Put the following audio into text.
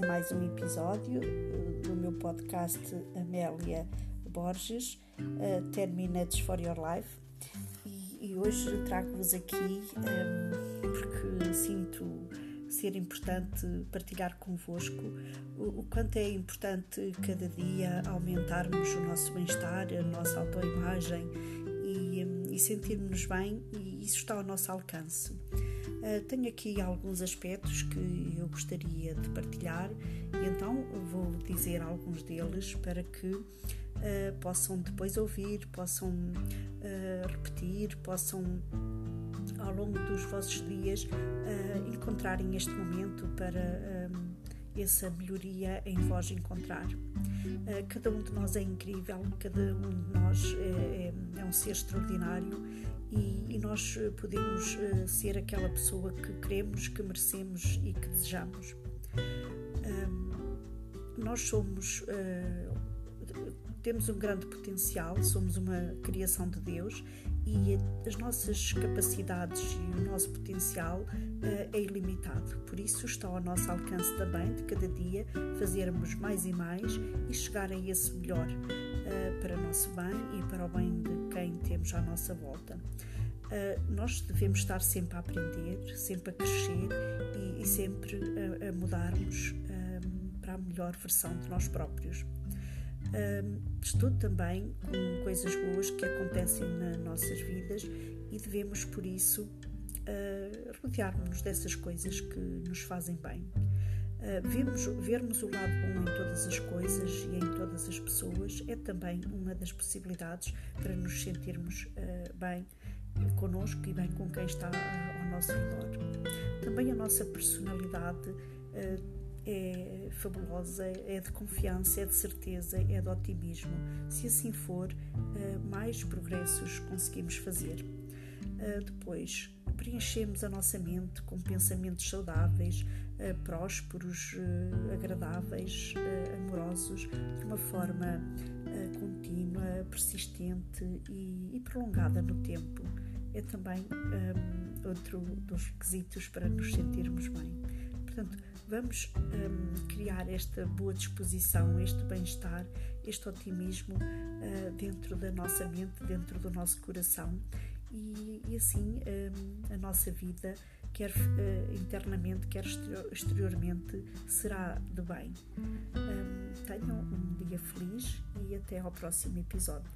mais um episódio do meu podcast Amélia Borges, uh, 10 Minutes for Your Life. E, e hoje trago-vos aqui um, porque sinto ser importante partilhar convosco o, o quanto é importante cada dia aumentarmos o nosso bem-estar, a nossa autoimagem e, um, e sentirmos bem, e isso está ao nosso alcance. Uh, tenho aqui alguns aspectos que eu gostaria de partilhar e então vou dizer alguns deles para que uh, possam depois ouvir, possam uh, repetir, possam ao longo dos vossos dias encontrarem este momento para essa melhoria em vós encontrar. cada um de nós é incrível, cada um de nós é, é, é um ser extraordinário e, e nós eh, podemos ser aquela pessoa que queremos, que merecemos e que desejamos. Nós somos, temos um grande potencial, somos uma criação de Deus e as nossas capacidades e o nosso potencial uh, é ilimitado. Por isso está ao nosso alcance também de cada dia fazermos mais e mais e chegar a esse melhor uh, para o nosso bem e para o bem de quem temos à nossa volta. Uh, nós devemos estar sempre a aprender, sempre a crescer e, e sempre a, a mudarmos para a melhor versão de nós próprios. Um, estudo também com coisas boas que acontecem nas nossas vidas e devemos, por isso, uh, rodearmos dessas coisas que nos fazem bem. Uh, vermos, vermos o lado bom em todas as coisas e em todas as pessoas é também uma das possibilidades para nos sentirmos uh, bem connosco e bem com quem está ao nosso redor. Também a nossa personalidade é fabulosa, é de confiança, é de certeza, é de otimismo. Se assim for, mais progressos conseguimos fazer. Depois, preenchemos a nossa mente com pensamentos saudáveis, uh, prósperos, agradáveis, amorosos, de uma forma contínua, persistente e, prolongada no tempo. É também um, outro dos requisitos para nos sentirmos bem. Portanto, vamos um, criar esta boa disposição, este bem-estar, este otimismo dentro da nossa mente, dentro do nosso coração e, e assim um, a nossa vida, quer uh, internamente, quer exteriormente, será de bem. Um, tenham um dia feliz e até ao próximo episódio.